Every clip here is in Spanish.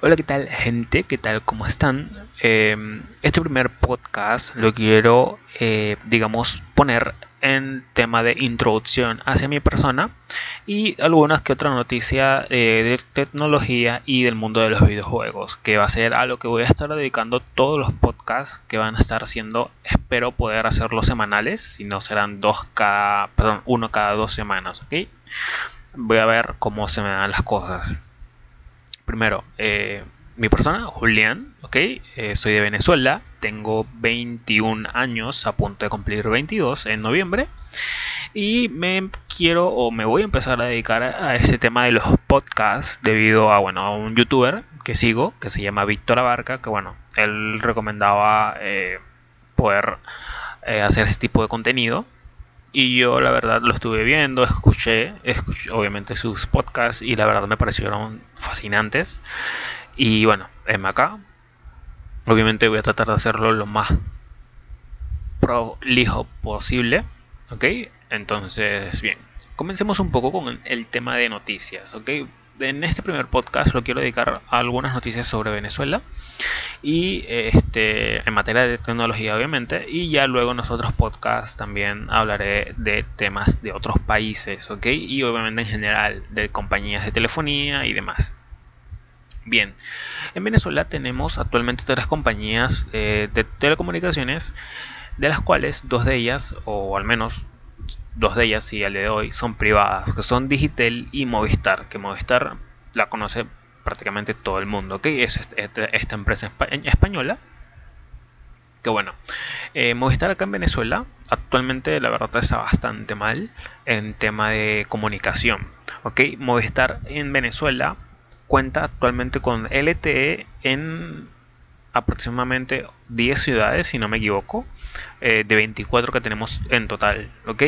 Hola, ¿qué tal gente? ¿Qué tal? ¿Cómo están? Em, este primer podcast lo quiero, eh, digamos, poner en tema de introducción hacia mi persona y algunas que otra noticia eh, de tecnología y del mundo de los videojuegos, que va a ser a lo que voy a estar dedicando todos los podcasts que van a estar haciendo. Espero poder hacerlos semanales, si no serán dos cada, perdón, uno cada dos semanas, ¿ok? Voy a ver cómo se me dan las cosas primero, eh, mi persona, Julián, ok, eh, soy de Venezuela, tengo 21 años, a punto de cumplir 22 en noviembre, y me quiero o me voy a empezar a dedicar a este tema de los podcasts debido a, bueno, a un youtuber que sigo, que se llama Víctor Abarca, que bueno, él recomendaba eh, poder hacer este tipo de contenido y yo la verdad lo estuve viendo, escuché, escuché obviamente sus podcasts y la verdad me parecieron fascinantes. Y bueno, es acá. Obviamente voy a tratar de hacerlo lo más prolijo posible. ¿Ok? Entonces, bien. Comencemos un poco con el tema de noticias. ¿Ok? En este primer podcast lo quiero dedicar a algunas noticias sobre Venezuela y este en materia de tecnología obviamente y ya luego en otros podcasts también hablaré de temas de otros países ok y obviamente en general de compañías de telefonía y demás. Bien en Venezuela tenemos actualmente tres compañías eh, de telecomunicaciones de las cuales dos de ellas o al menos dos de ellas y al día de hoy son privadas, que son Digitel y Movistar, que Movistar la conoce prácticamente todo el mundo, ¿ok? Es este, este, esta empresa española. Que bueno, eh, Movistar acá en Venezuela actualmente la verdad está bastante mal en tema de comunicación, ¿ok? Movistar en Venezuela cuenta actualmente con LTE en aproximadamente 10 ciudades, si no me equivoco, eh, de 24 que tenemos en total. ¿ok?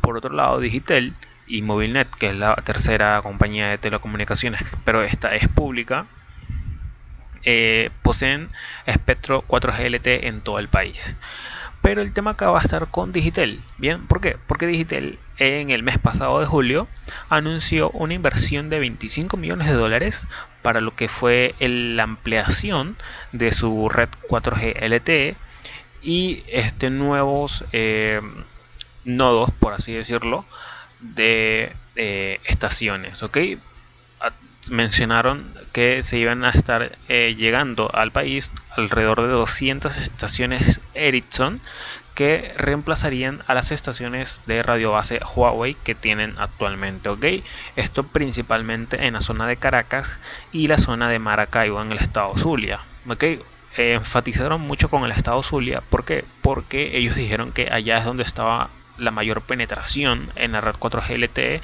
Por otro lado, Digitel y Movilnet, que es la tercera compañía de telecomunicaciones, pero esta es pública, eh, poseen espectro 4G LTE en todo el país. Pero el tema acá va a estar con Digitel. ¿Bien? ¿Por qué? Porque Digitel en el mes pasado de julio anunció una inversión de 25 millones de dólares para lo que fue la ampliación de su red 4G LTE y este nuevos eh, nodos, por así decirlo, de eh, estaciones. Mencionaron que se iban a estar eh, llegando al país alrededor de 200 estaciones Ericsson que reemplazarían a las estaciones de radio base Huawei que tienen actualmente, ¿ok? Esto principalmente en la zona de Caracas y la zona de Maracaibo en el estado Zulia, ¿ok? enfatizaron mucho con el estado Zulia, ¿por qué? Porque ellos dijeron que allá es donde estaba la mayor penetración en la red 4G LTE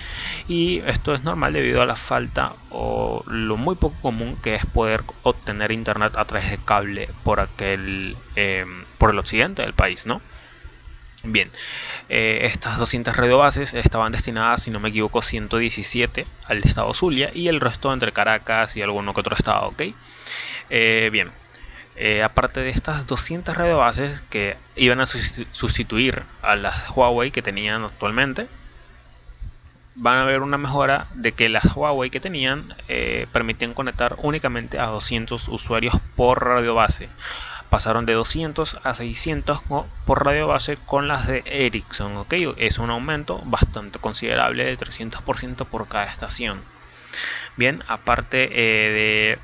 y esto es normal debido a la falta o lo muy poco común que es poder obtener internet a través de cable por aquel em, por el occidente del país, ¿no? Bien, eh, estas 200 radiobases estaban destinadas, si no me equivoco, 117 al estado Zulia y el resto entre Caracas y alguno que otro estado, ¿ok? Eh, bien, eh, aparte de estas 200 radiobases que iban a sustituir a las Huawei que tenían actualmente, van a haber una mejora de que las Huawei que tenían eh, permitían conectar únicamente a 200 usuarios por radio base. Pasaron de 200 a 600 por radio base con las de Ericsson. ¿okay? Es un aumento bastante considerable de 300% por cada estación. Bien, aparte eh, de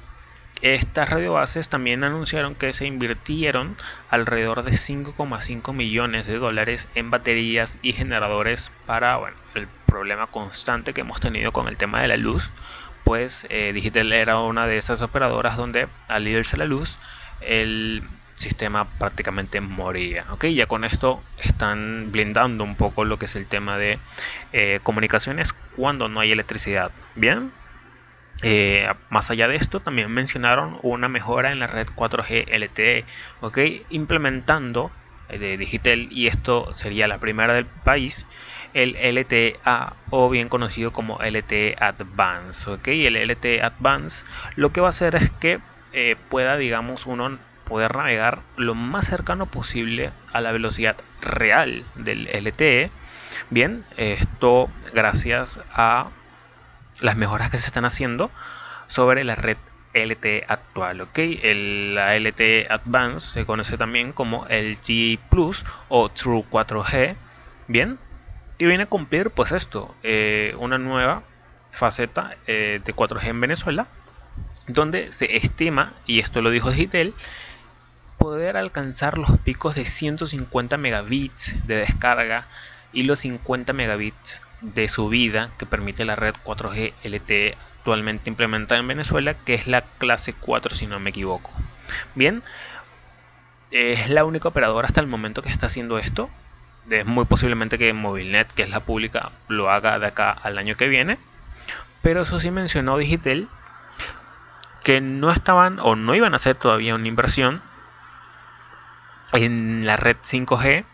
estas radiobases también anunciaron que se invirtieron alrededor de 5,5 millones de dólares en baterías y generadores para el problema constante que hemos tenido con el tema de la luz. Pues eh, Digital era una de esas operadoras donde al irse la luz el sistema prácticamente moría. ¿ok? Ya con esto están blindando un poco lo que es el tema de eh, comunicaciones cuando no hay electricidad. Bien, eh, más allá de esto, también mencionaron una mejora en la red 4G LTE, ¿okay? implementando eh, de Digital, y esto sería la primera del país, el LTE-A o bien conocido como LTE Advance. ¿okay? El LTE Advance lo que va a hacer es que eh, pueda, digamos, uno poder navegar lo más cercano posible a la velocidad real del LTE. Bien, esto gracias a las mejoras que se están haciendo sobre la red LTE actual, ¿ok? El, la LTE Advance se conoce también como el G Plus o True 4G, ¿bien? Y viene a cumplir pues esto, eh, una nueva faceta eh, de 4G en Venezuela, donde se estima, y esto lo dijo Digitel, poder alcanzar los picos de 150 megabits de descarga y los 50 megabits de subida que permite la red 4G LTE actualmente implementada en Venezuela, que es la clase 4 si no me equivoco. Bien, es la única operadora hasta el momento que está haciendo esto. Es muy posiblemente que Movilnet, que es la pública, lo haga de acá al año que viene. Pero eso sí mencionó Digitel que no estaban o no iban a hacer todavía una inversión en la red 5G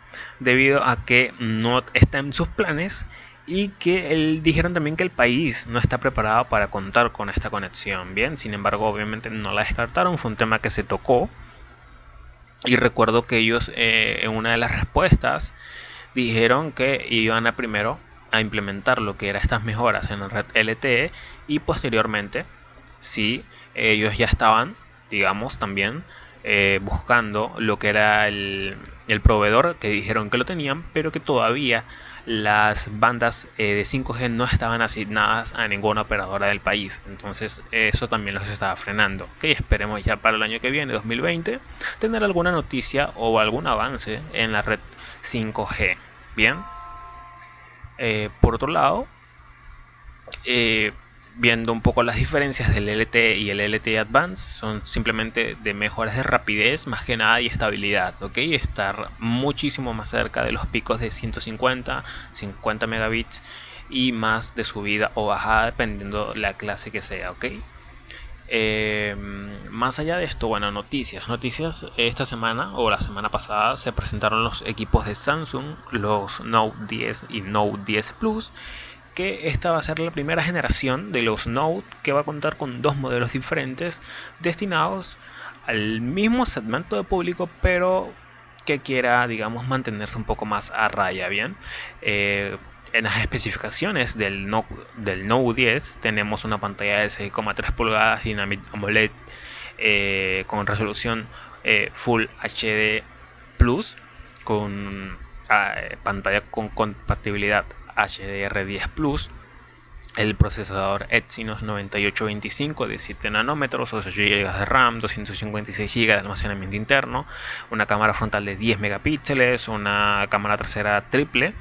debido a que no está en sus planes y que él, dijeron también que el país no está preparado para contar con esta conexión. Bien, sin embargo, obviamente no la descartaron, fue un tema que se tocó. Y recuerdo que ellos eh, en una de las respuestas dijeron que iban a primero a implementar lo que eran estas mejoras en la red LTE y posteriormente, si ellos ya estaban, digamos, también eh, buscando lo que era el, el proveedor que dijeron que lo tenían, pero que todavía las bandas eh, de 5G no estaban asignadas a ninguna operadora del país. Entonces eso también los estaba frenando. Ok, esperemos ya para el año que viene, 2020, tener alguna noticia o algún avance en la red 5G. Bien. Eh, por otro lado, eh, viendo un poco las diferencias del LTE y el LTE Advance son simplemente de mejoras de rapidez más que nada y estabilidad, ¿ok? Estar muchísimo más cerca de los picos de 150, 50 megabits y más de subida o bajada dependiendo la clase que sea, ¿ok? Em, más allá de esto, bueno, noticias. Noticias esta semana o la semana pasada se presentaron los equipos de Samsung, los Note 10 y Note 10 Plus que esta va a ser la primera generación de los Note que va a contar con dos modelos diferentes destinados al mismo segmento de público, pero que quiera, digamos, mantenerse un poco más a raya, ¿bien? Eh, en las especificaciones del Note, del Note 10 tenemos una pantalla de 6,3 pulgadas Dynamic AMOLED eh, con resolución eh, Full HD Plus con ah, pantalla con compatibilidad HDR10 Plus, el procesador Exynos 9825 de 7 nanómetros, 8 GB de RAM, 256 GB de almacenamiento interno, una cámara frontal de 10 megapíxeles, una cámara trasera triple,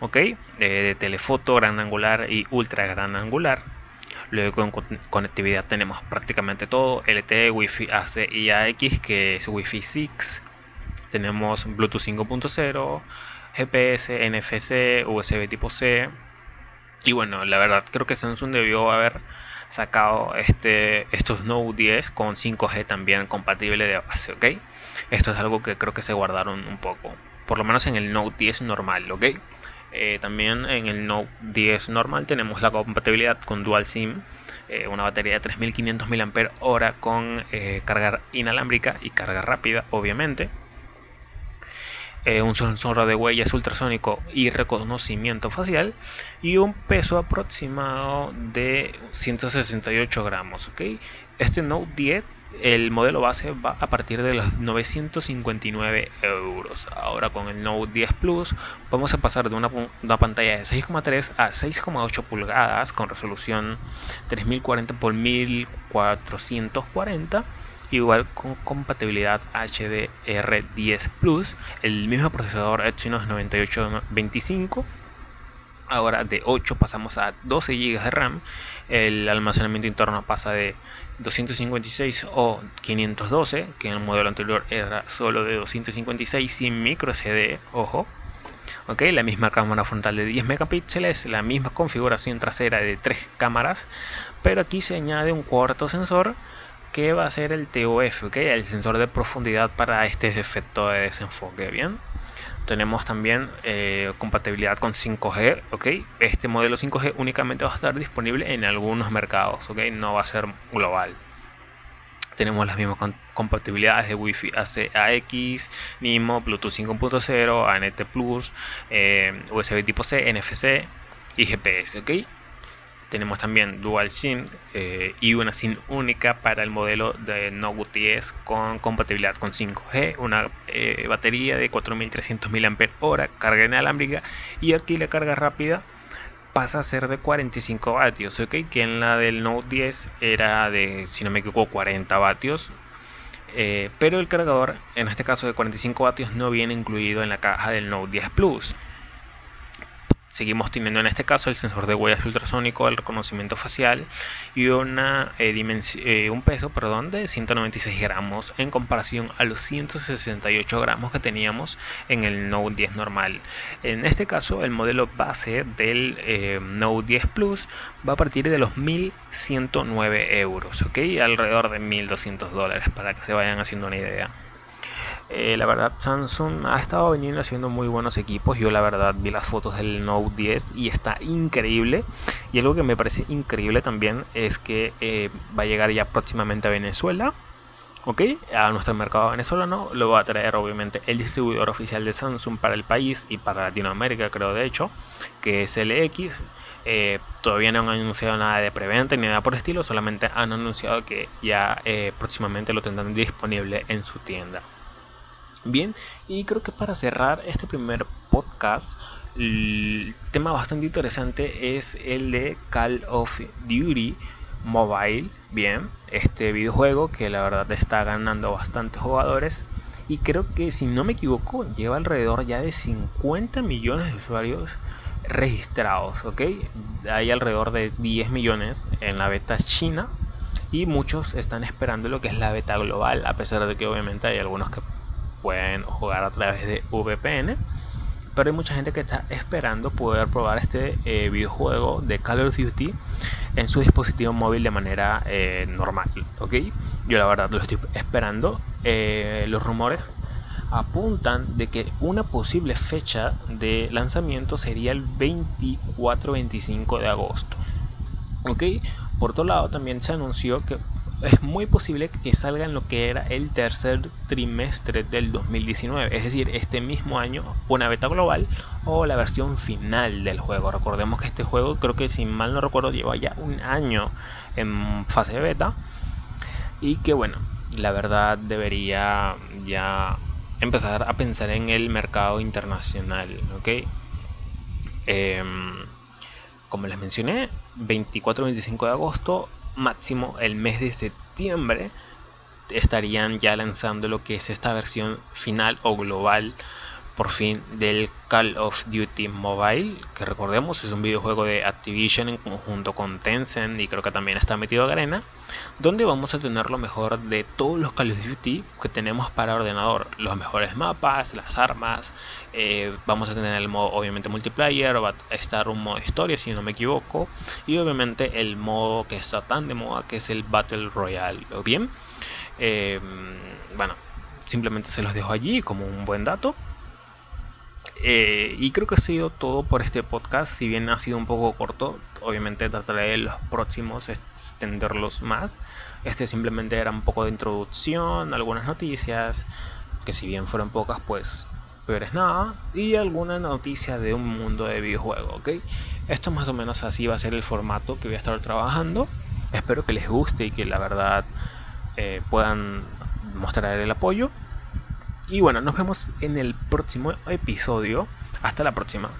ok, eh, de telefoto gran angular y ultra gran angular. Luego con conectividad tenemos prácticamente todo, LTE, Wi-Fi AC y AX que es Wi-Fi 6. Tenemos Bluetooth 5.0, GPS, NFC, USB tipo C. Y bueno, la verdad creo que Samsung debió haber sacado este, estos Note 10 con 5G también compatible de base, ¿ok? Esto es algo que creo que se guardaron un poco, por lo menos en el Note 10 normal, ¿ok? Eh, también en el Note 10 normal tenemos la compatibilidad con Dual SIM, eh, una batería de 3500 mAh con eh, carga inalámbrica y carga rápida, obviamente. Eh, un sensor de huellas ultrasónico y reconocimiento facial y un peso aproximado de 168 gramos. Este Note 10, el modelo base va a partir de los 959 euros. Ahora con el Note 10 Plus vamos a pasar de una, una pantalla de 6,3 a 6,8 pulgadas con resolución 3040 x 1440 igual con compatibilidad HDR10 Plus, el mismo procesador Exynos 9825. Ahora de 8 pasamos a 12 GB de RAM, el almacenamiento interno pasa de 256 o 512, que en el modelo anterior era solo de 256 sin micro SD, ojo. ok la misma cámara frontal de 10 megapíxeles, la misma configuración trasera de 3 cámaras, pero aquí se añade un cuarto sensor que va a ser el TOF, el sensor de profundidad para este efecto de desenfoque. Bien, tenemos también eh, compatibilidad con 5G. ¿ok? Este modelo 5G únicamente va a estar disponible en algunos mercados, ¿ok? no va a ser global. Tenemos las mismas compatibilidades de Wi-Fi AX, NIMO, Bluetooth 5.0, ANT Plus, eh, USB tipo C, NFC y GPS. ¿ok? Tenemos también Dual SIM eh, y una SIM única para el modelo de Note 10 con compatibilidad con 5G, una eh, batería de 4300 mAh, carga inalámbrica y aquí la carga rápida pasa a ser de 45 vatios, ¿ok? Que en la del Note 10 era de, si no me equivoco, 40 vatios. Eh, pero el cargador, en este caso de 45 vatios, no viene incluido en la caja del Note 10 Plus. Seguimos teniendo en este caso el sensor de huellas ultrasónico, el reconocimiento facial y una, eh, eh, un peso perdón, de 196 gramos en comparación a los 168 gramos que teníamos en el Note 10 normal. En este caso el modelo base del eh, Note 10 Plus va a partir de los 1109 euros, ¿ok? alrededor de 1200 dólares para que se vayan haciendo una idea. Eh, la verdad, Samsung ha estado veniendo haciendo muy buenos equipos. Yo, la verdad, vi las fotos del Note 10 y está increíble. Y algo que me parece increíble también es que eh, va a llegar ya próximamente a Venezuela. ¿ok? A nuestro mercado venezolano lo va a traer obviamente el distribuidor oficial de Samsung para el país y para Latinoamérica, creo de hecho, que es LX. Eh, todavía no han anunciado nada de preventa ni nada por estilo, solamente han anunciado que ya próximamente lo tendrán disponible en su tienda. Bien, y creo que para cerrar este primer podcast, el tema bastante interesante es el de Call of Duty Mobile. Bien, este videojuego que la verdad está ganando bastantes jugadores y creo que si no me equivoco lleva alrededor ya de 50 millones de usuarios registrados, ¿ok? Hay alrededor de 10 millones en la beta china y muchos están esperando lo que es la beta global, a pesar de que obviamente hay algunos que pueden jugar a través de VPN. Pero hay mucha gente que está esperando poder probar este eh, videojuego de Call of Duty en su dispositivo móvil de manera eh, normal. ¿ok? Yo la verdad lo estoy esperando. Eh, los rumores apuntan de que una posible fecha de lanzamiento sería el 24-25 de agosto. ¿ok? Por otro lado, también se anunció que es muy posible que salga en lo que era el tercer trimestre del 2019, es decir, este mismo año, una beta global o la versión final del juego. Recordemos que este juego, creo que si mal no recuerdo, lleva ya un año en fase beta y que bueno, la verdad debería ya empezar a pensar en el mercado internacional, ¿ok? Em, como les mencioné, 24-25 de agosto máximo el mes de septiembre estarían ya lanzando lo que es esta versión final o global por fin del Call of Duty Mobile, que recordemos es un videojuego de Activision en conjunto con Tencent y creo que también está metido Garena, donde vamos a tener lo mejor de todos los Call of Duty que tenemos para ordenador, los mejores mapas, las armas, eh, vamos a tener el modo obviamente multiplayer, va a estar un modo historia si no me equivoco, y obviamente el modo que está tan de moda que es el Battle Royale, ¿o bien? Eh, bueno, simplemente se los dejo allí como un buen dato. Eh, y creo que ha sido todo por este podcast. Si bien ha sido un poco corto, obviamente trataré de los próximos extenderlos más. Este simplemente era un poco de introducción, algunas noticias, que si bien fueron pocas, pues peor es nada. Y alguna noticia de un mundo de videojuegos, ¿ok? Esto más o menos así va a ser el formato que voy a estar trabajando. Espero que les guste y que la verdad eh, puedan mostrar el apoyo. Y bueno, nos vemos en el próximo episodio. Hasta la próxima.